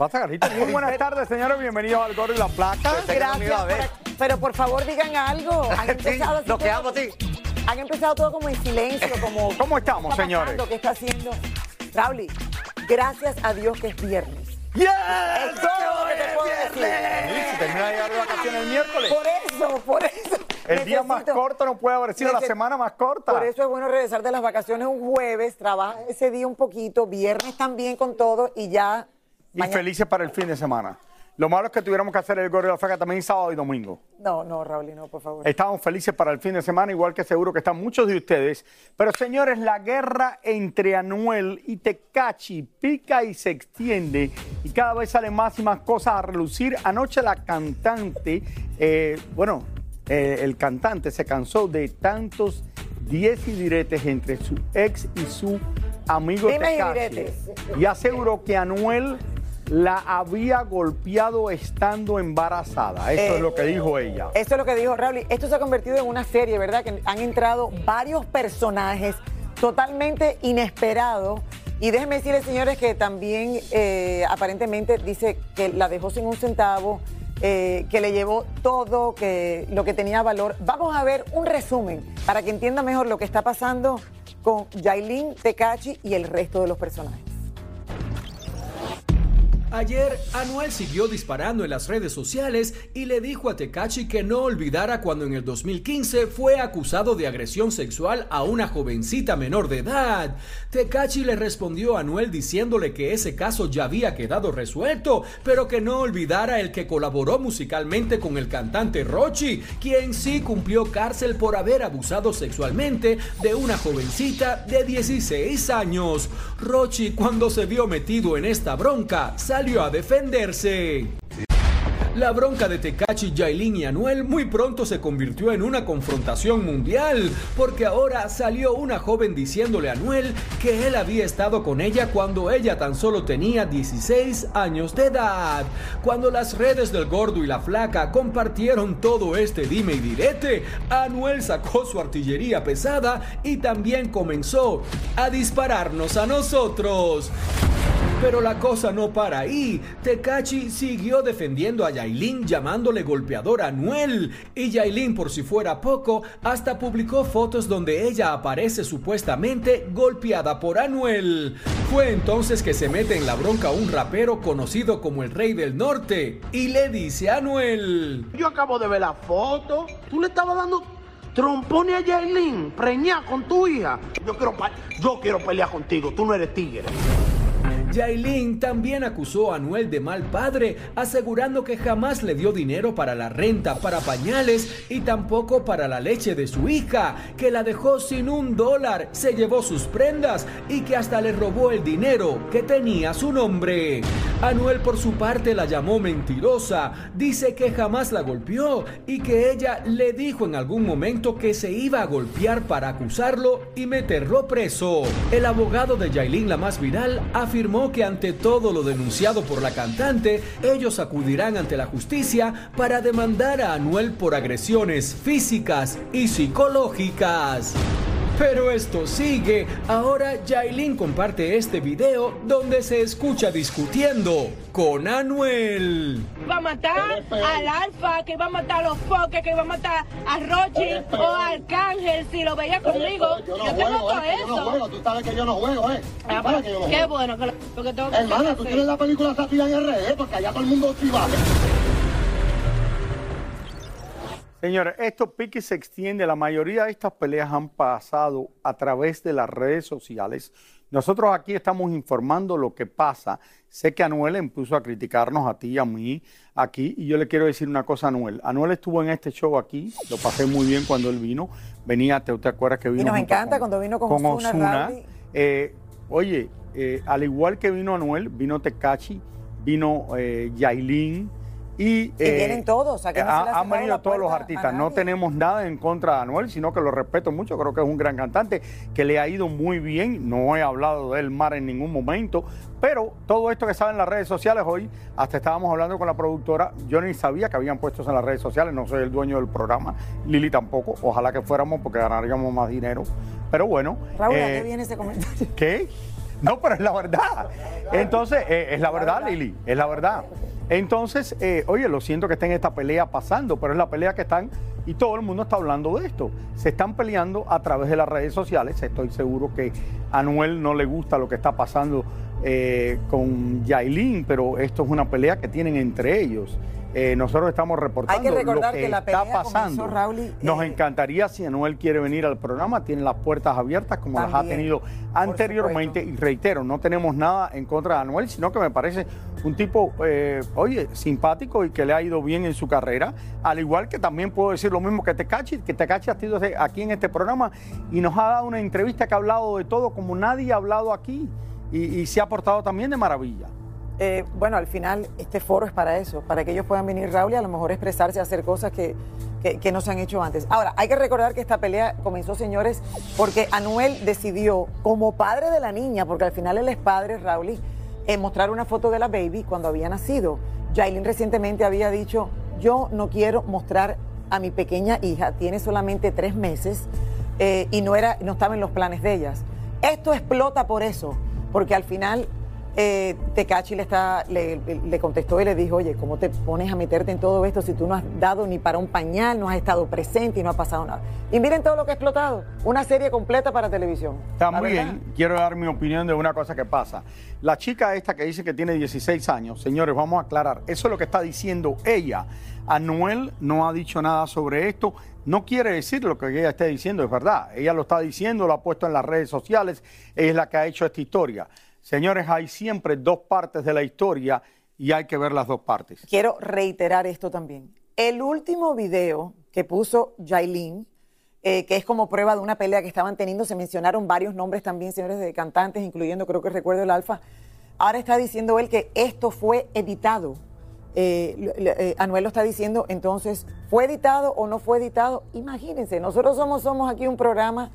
¿Qué pasa, Carlita? Muy buenas tardes, señores, bienvenidos al Gordo y la Placa. Gracias. por- pero por favor digan algo. Han empezado así lo que todo- hago, sí. Han empezado todo como en silencio, como. ¿Cómo estamos, ¿qué está señores? pasando? ¿Qué está haciendo? Rauli, gracias a Dios que es viernes. ¡Yes! Es todo lo que te puedo decir. Termina de llegar de vacaciones el miércoles. Por eso, por eso. El día más corto no puede haber sido la semana más corta. Por eso es bueno regresar de las vacaciones un jueves, trabajas ese día un poquito, viernes también con todo y ya. Y felices para el fin de semana. Lo malo es que tuviéramos que hacer el Gordo y la Flaca también sábado y domingo. No, no, Raúl, no, por favor. Estamos felices para el fin de semana, igual que seguro que están muchos de ustedes. Pero señores, la guerra entre Anuel y Tecachi pica y se extiende y cada vez salen más y más cosas a relucir. Anoche la cantante, eh, bueno, eh, el cantante se cansó de tantos diez y diretes entre su ex y su amigo Dime y Tekashi. diretes. Y aseguró que Anuel la había golpeado estando embarazada. Eso Eh, es lo que dijo ella. Esto es lo que dijo Raúl. Esto se ha convertido en una serie, ¿verdad? Que han entrado varios personajes totalmente inesperados. Y déjenme decirles, señores, que también eh, aparentemente dice que la dejó sin un centavo, eh, que le llevó todo que, lo que tenía valor. Vamos a ver un resumen para que entienda mejor lo que está pasando con Yailin, Tecachi y el resto de los personajes. Ayer, Anuel siguió disparando en las redes sociales y le dijo a Tekachi que no olvidara cuando en el 2015 fue acusado de agresión sexual a una jovencita menor de edad. Tekachi le respondió a Anuel diciéndole que ese caso ya había quedado resuelto, pero que no olvidara el que colaboró musicalmente con el cantante Rochi, quien sí cumplió cárcel por haber abusado sexualmente de una jovencita de 16 años. Rochi, cuando se vio metido en esta bronca, a defenderse. La bronca de Tecachi, Yailin y Anuel muy pronto se convirtió en una confrontación mundial, porque ahora salió una joven diciéndole a Anuel que él había estado con ella cuando ella tan solo tenía 16 años de edad. Cuando las redes del gordo y la flaca compartieron todo este dime y direte, Anuel sacó su artillería pesada y también comenzó a dispararnos a nosotros. Pero la cosa no para ahí. Tecachi siguió defendiendo a Yailin llamándole golpeador a Anuel. Y Yailin, por si fuera poco, hasta publicó fotos donde ella aparece supuestamente golpeada por Anuel. Fue entonces que se mete en la bronca un rapero conocido como el Rey del Norte y le dice a Anuel. Yo acabo de ver la foto. Tú le estabas dando trompones a Yailin, preñada con tu hija. Yo quiero, yo quiero pelear contigo. Tú no eres tigre. Yailin también acusó a Anuel de mal padre, asegurando que jamás le dio dinero para la renta, para pañales y tampoco para la leche de su hija, que la dejó sin un dólar, se llevó sus prendas y que hasta le robó el dinero que tenía su nombre. Anuel por su parte la llamó mentirosa, dice que jamás la golpeó y que ella le dijo en algún momento que se iba a golpear para acusarlo y meterlo preso. El abogado de Yailin, la más viral, afirmó que ante todo lo denunciado por la cantante, ellos acudirán ante la justicia para demandar a Anuel por agresiones físicas y psicológicas. Pero esto sigue. Ahora Yailin comparte este video donde se escucha discutiendo con Anuel. Va a matar al Alfa, que va a matar a los Foques, que va a matar a Rochi o a Arcángel si lo veía conmigo. Yo, no tengo juego, todo eh, yo no eso. juego, tú sabes que yo no juego, ¿eh? Ah, sabes que yo no Qué juego. bueno, que lo- porque tengo que Hermana, tú tienes la película Sátira en RD, porque allá todo el mundo sí va. Señores, esto pique y se extiende. La mayoría de estas peleas han pasado a través de las redes sociales. Nosotros aquí estamos informando lo que pasa. Sé que Anuel empezó a criticarnos a ti y a mí aquí. Y yo le quiero decir una cosa a Anuel. Anuel estuvo en este show aquí. Lo pasé muy bien cuando él vino. Venía, ¿te, te acuerdas que vino? Y nos encanta cuando vino con Ozuna. Rowdy. Eh, oye, eh, al igual que vino Anuel, vino Tecachi, vino eh, Yailin. Y, eh, vienen todos, se le ha ha- han venido todos los a artistas. No tenemos nada en contra de Anuel, sino que lo respeto mucho. Creo que es un gran cantante que le ha ido muy bien. No he hablado de él mar en ningún momento. Pero todo esto que sale en las redes sociales hoy, hasta estábamos hablando con la productora. Yo ni sabía que habían puestos en las redes sociales. No soy el dueño del programa. Lili tampoco. Ojalá que fuéramos porque ganaríamos más dinero. Pero bueno. Raúl, ¿a eh, qué viene ese comentario? ¿Qué? No, pero es la verdad. Entonces, eh, es la verdad, Lili, es la verdad. Entonces, eh, oye, lo siento que estén esta pelea pasando, pero es la pelea que están y todo el mundo está hablando de esto. Se están peleando a través de las redes sociales. Estoy seguro que a Anuel no le gusta lo que está pasando eh, con Yailin, pero esto es una pelea que tienen entre ellos. Eh, nosotros estamos reportando Hay que recordar lo que, que la está pasando. comenzó, Raúl, y, Nos eh, encantaría si Anuel quiere venir al programa, tiene las puertas abiertas como las ha tenido anteriormente. Y reitero, no tenemos nada en contra de Anuel, sino que me parece un tipo, eh, oye, simpático y que le ha ido bien en su carrera. Al igual que también puedo decir lo mismo que Tecachi, que Tecachi ha estado aquí en este programa y nos ha dado una entrevista que ha hablado de todo como nadie ha hablado aquí y, y se ha portado también de maravilla. Eh, bueno, al final este foro es para eso, para que ellos puedan venir, Raúl, y a lo mejor expresarse, hacer cosas que, que- no se han hecho antes. Ahora, hay que recordar que esta pelea comenzó, señores, porque Anuel decidió, como padre de la niña, porque al final él es padre, Raúl, eh, mostrar una foto de la baby cuando había nacido. Jailin recientemente había dicho, yo no quiero mostrar a mi pequeña hija, tiene solamente tres meses eh, y no, era, no estaba en los planes de ellas. Esto explota por eso, porque al final eh, Tecachi le, está, le, le contestó y le dijo, oye, ¿cómo te pones a meterte en todo esto si tú no has dado ni para un pañal, no has estado presente y no ha pasado nada? Y miren todo lo que ha explotado, una serie completa para televisión. La verdad. También quiero dar mi opinión de una cosa que pasa. La chica esta que dice que tiene 16 años, señores, vamos a aclarar, eso es lo que está diciendo ella. Anuel no ha dicho nada sobre esto. No quiere decir lo que ella esté diciendo, es verdad. Ella lo está diciendo, lo ha puesto en las redes sociales, es la que ha hecho esta historia. Señores, hay siempre dos partes de la historia y hay que ver las dos partes. Quiero reiterar esto también. El último video que puso Jailin, eh, que es como prueba de una pelea que estaban teniendo, se mencionaron varios nombres también, señores, de cantantes, incluyendo, creo que recuerdo el Alfa. Ahora está diciendo él que esto fue editado. Eh, eh, Anuel lo está diciendo, entonces, ¿fue editado o no fue editado? Imagínense, nosotros somos, somos aquí un programa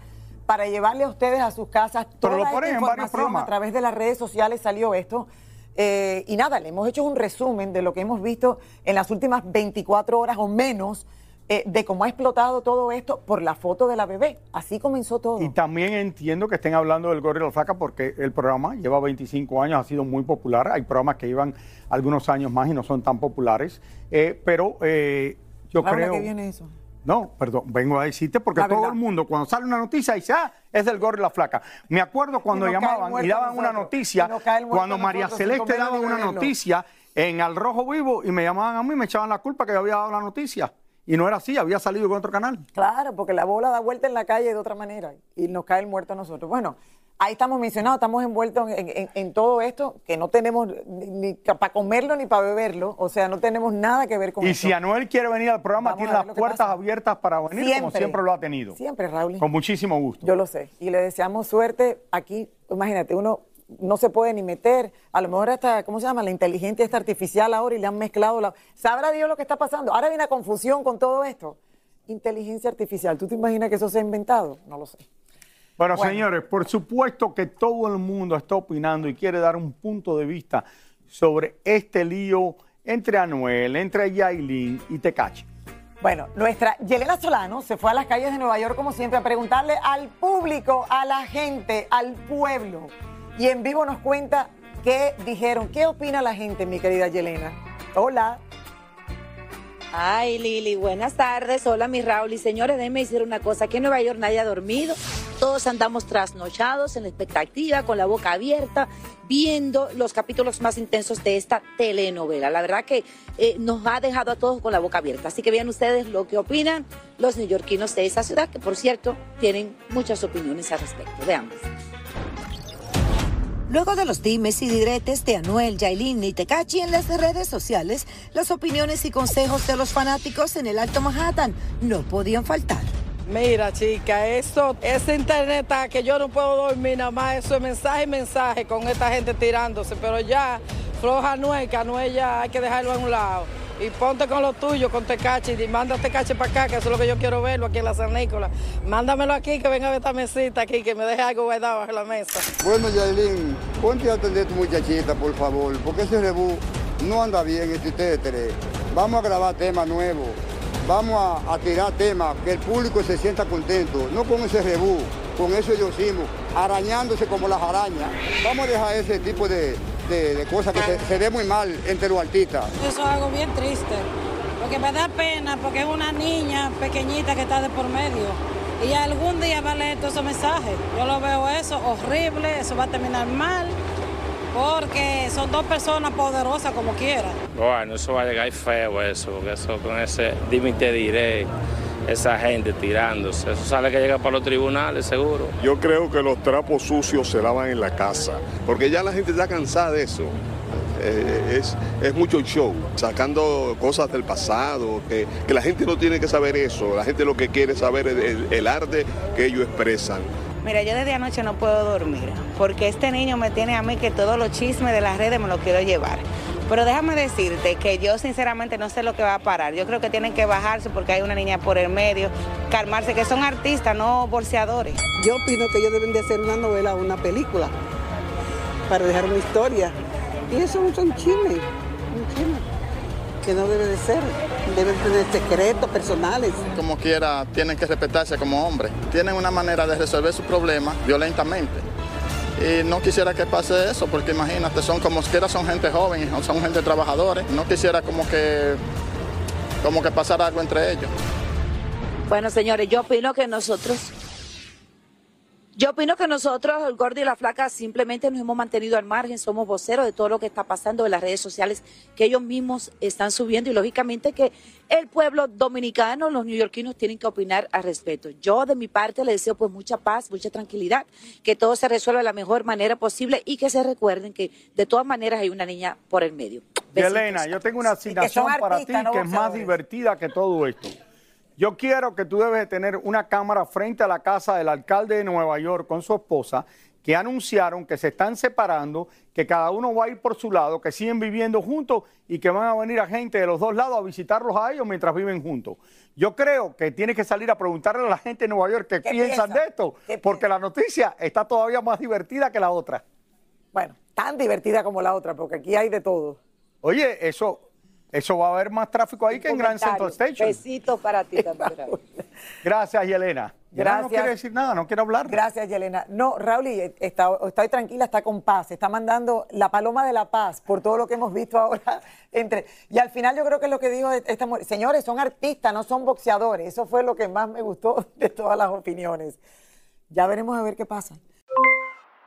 para llevarle a ustedes a sus casas Pero toda lo esta información a través de las redes sociales salió esto. Eh, y nada, le hemos hecho un resumen de lo que hemos visto en las últimas 24 horas o menos eh, de cómo ha explotado todo esto por la foto de la bebé. Así comenzó todo. Y también entiendo que estén hablando del Gordo y la porque el programa lleva 25 años, ha sido muy popular. Hay programas que llevan algunos años más y no son tan populares. Eh, pero eh, yo Raúl, ¿a creo... qué viene eso? No, perdón, vengo a decirte porque La todo verdad. el mundo cuando sale una noticia dice, ah, es del gorro y la flaca. Me acuerdo cuando Y llamaban y daban una noticia, cuando María nosotros, Celeste daba una verlo. noticia en Al Rojo Vivo y me llamaban a mí, me echaban la culpa que yo había dado la noticia. Y no era así, había salido con otro canal. Claro, porque la bola da vuelta en la calle de otra manera y nos cae el muerto a nosotros. Bueno, ahí estamos mencionados, estamos envueltos en, en- en todo esto, que no tenemos ni, para comerlo ni para beberlo, o sea, no tenemos nada que ver con Y eso. si Anuel quiere venir al programa, Vamos tiene las puertas abiertas para venir, como Siempre. siempre lo ha tenido. Siempre, Raúl. Con muchísimo gusto. Yo lo sé. Y le deseamos suerte. Aquí, imagínate, uno no se puede ni meter. A lo mejor hasta, ¿cómo se llama? La inteligencia está artificial ahora y le han mezclado la... ¿Sabrá Dios lo que está pasando? Ahora hay una confusión con todo esto. Inteligencia artificial. ¿Tú te imaginas que eso se ha inventado? No lo sé. Bueno, Bueno. señores, por supuesto que todo el mundo está opinando y quiere dar un punto de vista sobre este lío entre Anuel, entre Yailin y Tecachi. Bueno, nuestra Yelena Solano se fue a las calles de Nueva York, como siempre, a preguntarle al público, a la gente, al pueblo. Y en vivo nos cuenta qué dijeron, qué opina la gente, mi querida Yelena. Hola. Ay, Lili, buenas tardes. Hola, mi Raúl. Y señores, déjenme decir una cosa. Aquí en Nueva York nadie ha dormido. Todos andamos trasnochados en la expectativa, con la boca abierta, viendo los capítulos más intensos de esta telenovela. La verdad que eh, nos ha dejado a todos con la boca abierta. Así que vean ustedes lo que opinan los neoyorquinos de esa ciudad, que por cierto tienen muchas opiniones al respecto. Veamos. Luego de los dimes y diretes de Anuel, Yailin y Tecachi en las redes sociales, las opiniones y consejos de los fanáticos en el Alto Manhattan no podían faltar. Mira, chica, eso, ese internet está que yo no puedo dormir nada más. Eso es mensaje y mensaje con esta gente tirándose. Pero ya, floja Anuel, que Anuel ya hay que dejarlo a un lado. Y ponte con lo tuyo, con Tecachi, y manda Tecachi para acá, que eso es lo que yo quiero verlo aquí en la San Nicolás. Mándamelo aquí, que venga a ver esta mesita aquí, que me deje algo guardado bajo la mesa. Bueno, Yailin, ponte a atender a tu muchachita, por favor, porque ese rebú no anda bien entre ustedes tres. Vamos a grabar temas nuevos, vamos a, tirar temas, que el público se sienta contento, no con ese rebú, con eso ellos hicimos, arañándose como las arañas. Vamos a dejar ese tipo de, de- de cosas que se, se ve muy mal entre los artistas. Eso es algo bien triste, porque me da pena, porque es una niña pequeñita que está de por medio. Y algún día va a leer todos esos mensajes. Yo lo veo eso horrible, eso va a terminar mal, porque son dos personas poderosas como quiera. Bueno, eso va a llegar feo eso, porque eso con ese dime y te diré, esa gente tirándose, eso sale que llega para los tribunales seguro. Yo creo que los trapos sucios se lavan en la casa, porque ya la gente está cansada de eso. Eh, es, es mucho show, sacando cosas del pasado, que, que la gente no tiene que saber eso, la gente lo que quiere saber es el, el arte que ellos expresan. Mira, yo desde anoche no puedo dormir, porque este niño me tiene a mí que todos los chismes de las redes me lo quiero llevar. Pero déjame decirte que yo sinceramente no sé lo que va a parar. Yo creo que tienen que bajarse porque hay una niña por el medio, calmarse, que son artistas, no bolseadores. Yo opino que ellos deben de hacer una novela o una película para dejar una historia. Y eso es un chisme, un chisme, que no debe de ser. Deben tener secretos personales. como quiera, tienen que respetarse como hombres. Tienen una manera de resolver sus problemas violentamente. Y no quisiera que pase eso, porque imagínate, son como quiera, son gente joven, son gente trabajadores. No quisiera como que, como que pasara algo entre ellos. Bueno, señores, yo opino que nosotros, yo opino que nosotros, el gordo y la flaca, simplemente nos hemos mantenido al margen, somos voceros de todo lo que está pasando en las redes sociales que ellos mismos están subiendo y lógicamente que el pueblo dominicano, los neoyorquinos tienen que opinar al respecto. Yo de mi parte le deseo pues mucha paz, mucha tranquilidad, que todo se resuelva de la mejor manera posible y que se recuerden que de todas maneras hay una niña por el medio. Elena, yo tengo una asignación para ti no que es más divertida que todo esto. Yo quiero que tú debes de tener una cámara frente a la casa del alcalde de Nueva York con su esposa, que anunciaron que se están separando, que cada uno va a ir por su lado, que siguen viviendo juntos y que van a venir a gente de los dos lados a visitarlos a ellos mientras viven juntos. Yo creo que tienes que salir a preguntarle a la gente de Nueva York qué, ¿Qué piensan piensan? de esto, porque la noticia está todavía más divertida que la otra. Bueno, tan divertida como la otra, porque aquí hay de todo. Oye, eso, eso va a haber más tráfico ahí que en Grand Central Station. Besitos para ti también. Raúl. Gracias, Yelena. Yelena no Gracias. quiere decir nada, no quiere hablar. Gracias, Yelena. No, Raúl, y está, estoy tranquila, está con paz. Está mandando la paloma de la paz por todo lo que hemos visto ahora. entre Y al final yo creo que es lo que dijo esta mujer. Señores, son artistas, no son boxeadores. Eso fue lo que más me gustó de todas las opiniones. Ya veremos a ver qué pasa.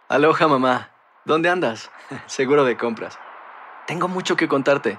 Aloha mamá, ¿dónde andas? Seguro de compras. Tengo mucho que contarte.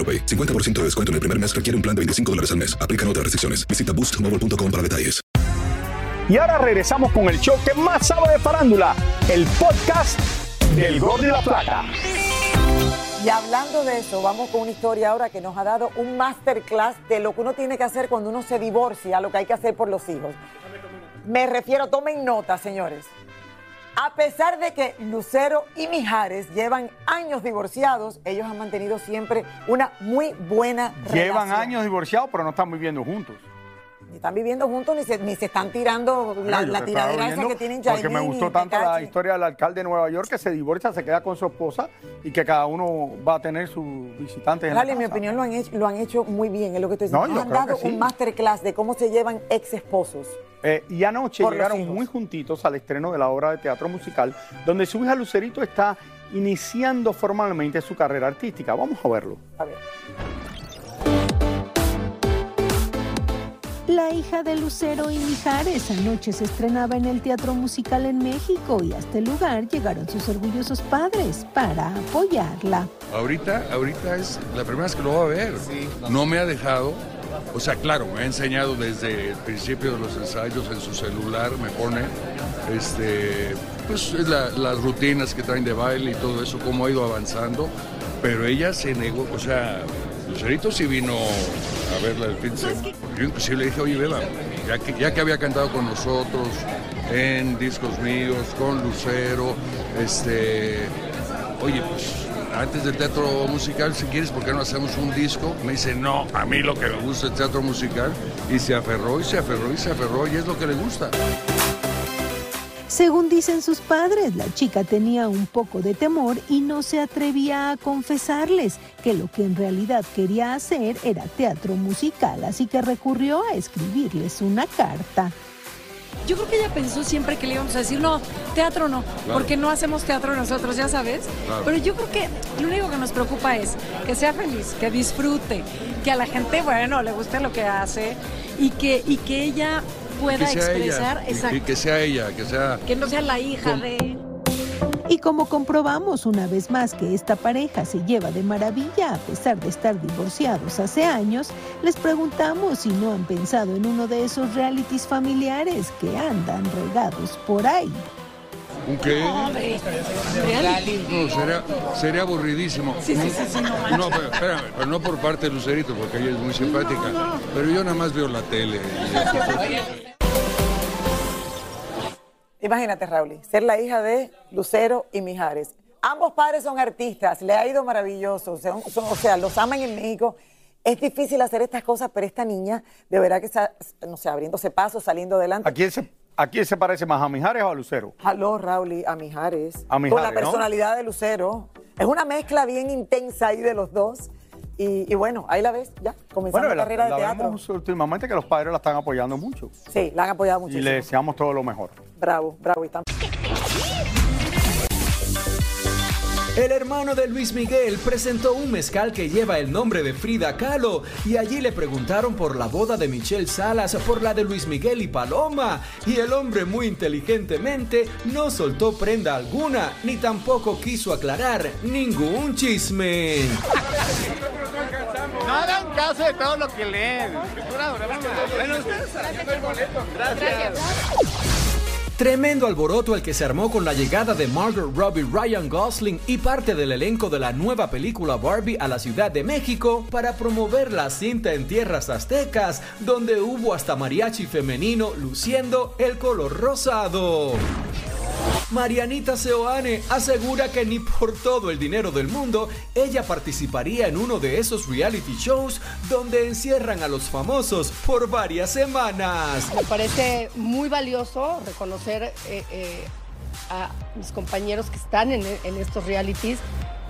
AroPay. 50% de descuento en el primer mes requiere un plan de 25 dólares al mes. Aplican otras restricciones. Visita boostmobile.com para detalles. Y ahora regresamos con el show que más sabe de farándula, el podcast del Gol de la Plata. Y hablando de eso, vamos con una historia ahora que nos ha dado un masterclass de lo que uno tiene que hacer cuando uno se divorcia, lo que hay que hacer por los hijos. Me refiero, tomen nota, señores. A pesar de que Lucero y Mijares llevan años divorciados, ellos han mantenido siempre una muy buena Llevan relación. años divorciados, pero no están viviendo juntos. Ni están viviendo juntos ni se, ni se están tirando la, la tiradera esa que tienen Porque me Yailin y gustó tanto la historia del alcalde de Nueva York que se divorcia, se queda con su esposa y que cada uno va a tener sus visitantes en Rally, en mi opinión, lo han, hecho, lo han hecho muy bien. Es lo que estoy No, diciendo. yo han dado sí. un masterclass de cómo se llevan ex esposos. Eh, y anoche llegaron muy juntitos al estreno de la obra de teatro musical, donde su hija Lucerito está iniciando formalmente su carrera artística. Vamos a verlo. A ver. La hija de Lucero y Mijares anoche se estrenaba en el Teatro Musical en México y a este lugar llegaron sus orgullosos padres para apoyarla. Ahorita, ahorita es la primera vez que lo va a ver. No me ha dejado. O sea, claro, me ha enseñado desde el principio de los ensayos en su celular, me pone este, pues, la- las rutinas que traen de baile y todo eso, cómo ha ido avanzando. Pero ella se negó, o sea, Lucerito sí vino a verla el fin de semana. Yo inclusive le dije, oye, Beba, ya que, ya que había cantado con nosotros en discos míos, con Lucero, este, oye, pues antes del teatro musical, si quieres, ¿por qué no hacemos un disco? Me dice, no, a mí lo que me gusta es el teatro musical. Y se aferró y se aferró y se aferró y es lo que le gusta. Según dicen sus padres, la chica tenía un poco de temor y no se atrevía a confesarles que lo que en realidad quería hacer era teatro musical, así que recurrió a escribirles una carta. Yo creo que ella pensó siempre que le íbamos a decir, no, teatro no, Claro. porque no hacemos teatro nosotros, ya sabes. Claro. Pero yo creo que lo único que nos preocupa es que sea feliz, que disfrute, que a la gente, bueno, le guste lo que hace y que, y que ella pueda que expresar, ella, y- y, exacto, que sea ella, que sea... que no sea la hija de... Y como comprobamos una vez más que esta pareja se lleva de maravilla a pesar de estar divorciados hace años, les preguntamos si no han pensado en uno de esos realities familiares que andan regados por ahí. ¿Un qué? Hombre, No, sería, sería aburridísimo. Sí, sí, sí, sí, no. No, pero, espérame, pero no por parte de Lucerito, porque ella es muy simpática. Pero yo nada más veo la tele. y- Imagínate, Raúl, ser la hija de Lucero y Mijares. Ambos padres son artistas, le ha ido maravilloso, son- son- o sea, los aman en México. Es difícil hacer estas cosas, pero esta niña de verdad que está, no sé, abriéndose pasos, saliendo adelante. ¿A quién se, a quién se parece más, a Mijares o a Lucero? Aló, Raúl, a Mijares. A Con Mijares, la ¿no? personalidad de Lucero. Es una mezcla bien intensa ahí de los dos. Y, y bueno, ahí la ves, ya, comenzando Bueno, la la, carrera de la teatro. vemos últimamente que los padres la están apoyando mucho. Sí, la han apoyado Y muchísimo. le deseamos todo lo mejor. Bravo, bravo. Y El hermano de Luis Miguel presentó un mezcal que lleva el nombre de Frida Kahlo y allí le preguntaron por la boda de Michelle Salas, por la de Luis Miguel y Paloma. Y el hombre muy inteligentemente no soltó prenda alguna, ni tampoco quiso aclarar ningún chisme. No hagan caso de todo lo que leen. Bueno, ustedes Gracias. Tremendo alboroto el que se armó con la llegada de Margot Robbie, Ryan Gosling y parte del elenco de la nueva película Barbie a la Ciudad de México para promover la cinta en tierras aztecas, donde hubo hasta mariachi femenino luciendo el color rosado. Marianita Seoane asegura que ni por todo el dinero del mundo ella participaría en uno de esos reality shows donde encierran a los famosos por varias semanas. Me parece muy valioso reconocer eh, eh, a mis compañeros que están en, estos realities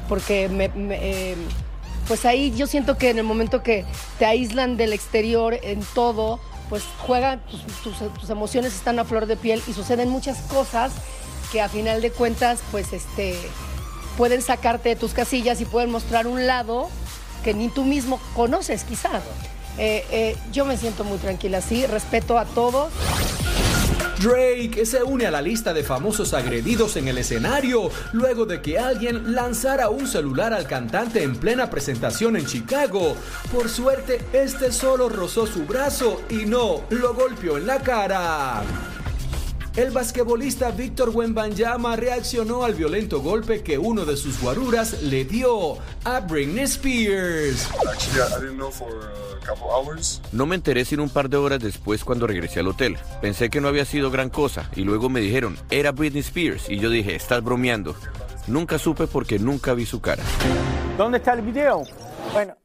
porque eh, pues ahí yo siento que en el momento que te aíslan del exterior en todo, pues juegan, tus, tus- tus emociones están a flor de piel y suceden muchas cosas que a final de cuentas, pues este, pueden sacarte de tus casillas y pueden mostrar un lado que ni tú mismo conoces, quizás. Eh, eh, yo me siento muy tranquila así, respeto a todos. Drake se une a la lista de famosos agredidos en el escenario luego de que alguien lanzara un celular al cantante en plena presentación en Chicago. Por suerte, este solo rozó su brazo y no lo golpeó en la cara. El basquetbolista Víctor Wembanyama reaccionó al violento golpe que uno de sus guaruras le dio a Britney Spears. No me enteré sino un par de horas después cuando regresé al hotel. Pensé que no había sido gran cosa y luego me dijeron, era Britney Spears y yo dije, estás bromeando. Nunca supe porque nunca vi su cara. ¿Dónde está el video? Bueno,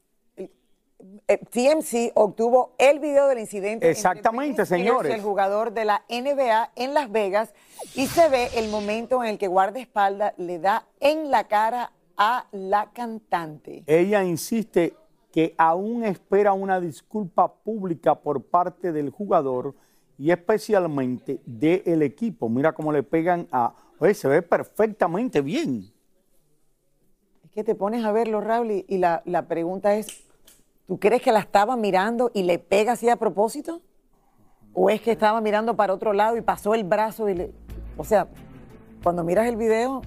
TMC obtuvo el video del incidente. entre Exactamente, Spears señores. El jugador de la NBA en Las Vegas y se ve el momento en el que guardaespaldas le da en la cara a la cantante. Ella insiste que aún espera una disculpa pública por parte del jugador y especialmente del equipo. Mira cómo le pegan a... Oye, se ve perfectamente bien. Es que te pones a verlo, Raúl, y, y la, la pregunta es, ¿tú crees que la estaba mirando y le pega así a propósito? ¿O es que estaba mirando para otro lado y pasó el brazo y le... O sea, cuando miras el video,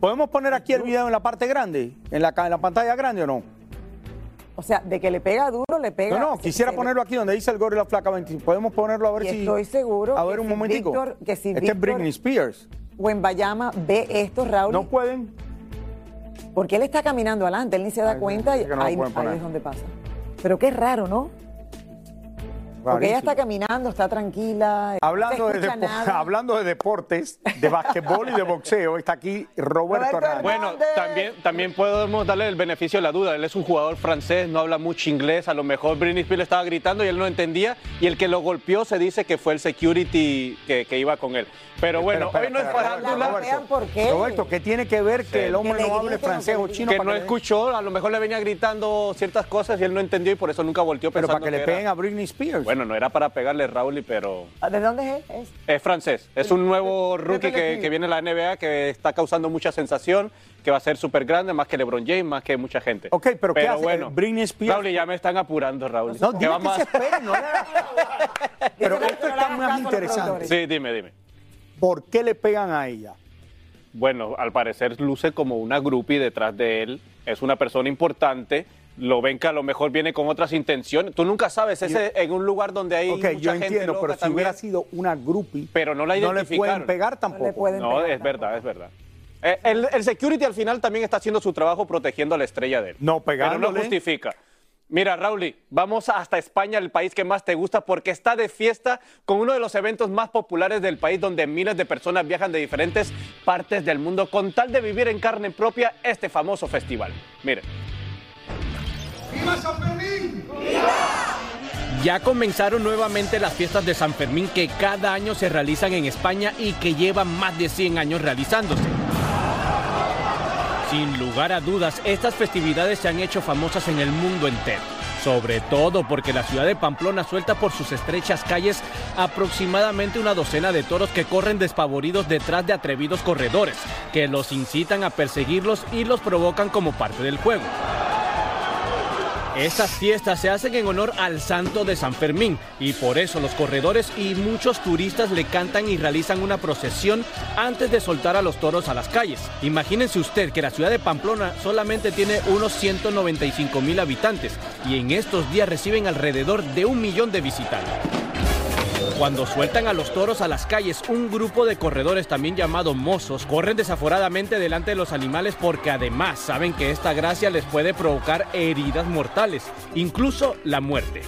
¿Podemos poner aquí el video en la parte grande? ¿En la, en pantalla grande o no? o sea, de que le pega duro, le pega... No, no, quisiera se- ponerlo aquí donde dice el gorro y la flaca 25. Podemos ponerlo a ver si... estoy seguro A ver un si momentico. Víctor- que si este Víctor- es Britney Spears. Wembayama ve esto, Raúl. No pueden. Porque él está caminando adelante, él ni se da Ay, cuenta y no ahí, es donde pasa. Pero qué raro, ¿no? Porque ella está caminando, está tranquila. Hablando no de, hablando de deportes, de basquetbol y de boxeo, está aquí Roberto, Hernández. Bueno, también, también podemos darle el beneficio de la duda. Él es un jugador francés, no habla mucho inglés. A lo mejor Britney Spears le estaba gritando y él no entendía. Y el que lo golpeó se dice que fue el security que, que iba con él. Pero bueno, Espera, hoy no es farándula. Roberto, Roberto, ¿qué tiene que ver que el hombre no hable francés o chino? Que para no le- escuchó, a lo mejor le venía gritando ciertas cosas y él no entendió y por eso nunca volteó Pero para que le era- peguen a Britney Spears. Bueno, no era para pegarle Raúl, pero Ah, ¿De dónde es él? Es- es francés. Es un nuevo rookie que, viene a la NBA que está causando mucha sensación, que va a ser súper grande, más que LeBron James, más que mucha gente. Ok, pero ¿qué hace? bueno, Britney Spears- Raúl, ya me están apurando, Raúl. No, ¿Qué dile vamos que se no Pero esto está más interesante. Sí, dime, dime. ¿Por qué le pegan a ella? Bueno, al parecer luce como una groupie detrás de él. Es una persona importante. Lo ven que a lo mejor viene con otras intenciones. Tú nunca sabes, ese en un lugar donde hay Ok, mucha yo gente entiendo, loca pero si hubiera sido una groupie, Pero no la no le pueden pegar tampoco. No, es verdad, es verdad. Eh, El, el security al final también está haciendo su trabajo protegiendo a la estrella de él. No Pero no pegándole. justifica. Mira, Rauli, vamos hasta España, el país que más te gusta, porque está de fiesta con uno de los eventos más populares del país, donde miles de personas viajan de diferentes partes del mundo con tal de vivir en carne propia este famoso festival. Miren. ¡Viva San Fermín! Ya comenzaron nuevamente las fiestas de San Fermín que cada año se realizan en España y que llevan más de 100 años realizándose. Sin lugar a dudas, estas festividades se han hecho famosas en el mundo entero. Sobre todo porque la ciudad de Pamplona suelta por sus estrechas calles aproximadamente una docena de toros que corren despavoridos detrás de atrevidos corredores, que los incitan a perseguirlos y los provocan como parte del juego. Estas fiestas se hacen en honor al santo de San Fermín y por eso los corredores y muchos turistas le cantan y realizan una procesión antes de soltar a los toros a las calles. Imagínense usted que la ciudad de Pamplona solamente tiene unos 195 mil habitantes y en estos días reciben alrededor de un millón de visitantes. Cuando sueltan a los toros a las calles, un grupo de corredores, también llamados mozos, corren desaforadamente delante de los animales porque además saben que esta gracia les puede provocar heridas mortales, incluso la muerte.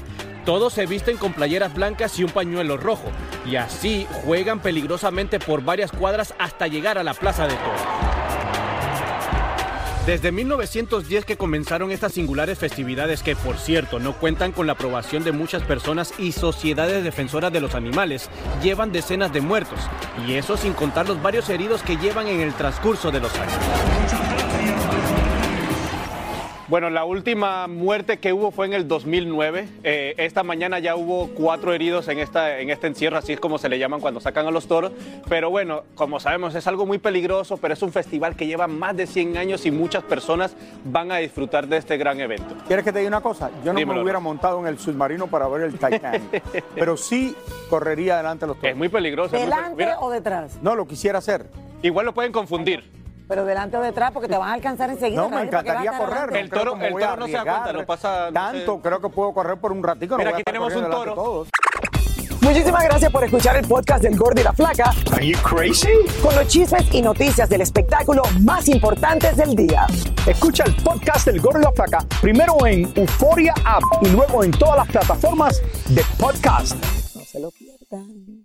Todos se visten con playeras blancas y un pañuelo rojo, y así juegan peligrosamente por varias cuadras hasta llegar a la plaza de toros. Desde 1910 que comenzaron estas singulares festividades que, por cierto, no cuentan con la aprobación de muchas personas y sociedades defensoras de los animales, llevan decenas de muertos, y eso sin contar los varios heridos que llevan en el transcurso de los años. Bueno, la última muerte que hubo fue en el 2009. Eh, esta mañana ya hubo cuatro heridos en, esta, en este encierro, así es como se le llaman cuando sacan a los toros. Pero bueno, como sabemos, es algo muy peligroso, pero es un festival que lleva más de 100 años y muchas personas van a disfrutar de este gran evento. ¿Quieres que te diga una cosa? Yo no Dímelo, me hubiera montado en el submarino para ver el Titanic, pero sí correría delante de los toros. Es muy peligroso. es muy ¿Delante peligroso. o detrás? No, lo quisiera hacer. Igual lo pueden confundir. Pero delante o detrás, porque te van a alcanzar enseguida. No, me Caballero, ¿para qué vas a encantaría correr. El toro, el toro no se da cuenta, lo pasa, no Tanto, creo que puedo correr por un ratico. Mira, no aquí tenemos un todos. Muchísimas gracias por escuchar el podcast del Gordo y la Flaca. Are you crazy? Con los chismes y noticias del espectáculo más importantes del día. Escucha el podcast del Gordo y la Flaca primero en Euforia App y luego en todas las plataformas de podcast. No se lo pierdan.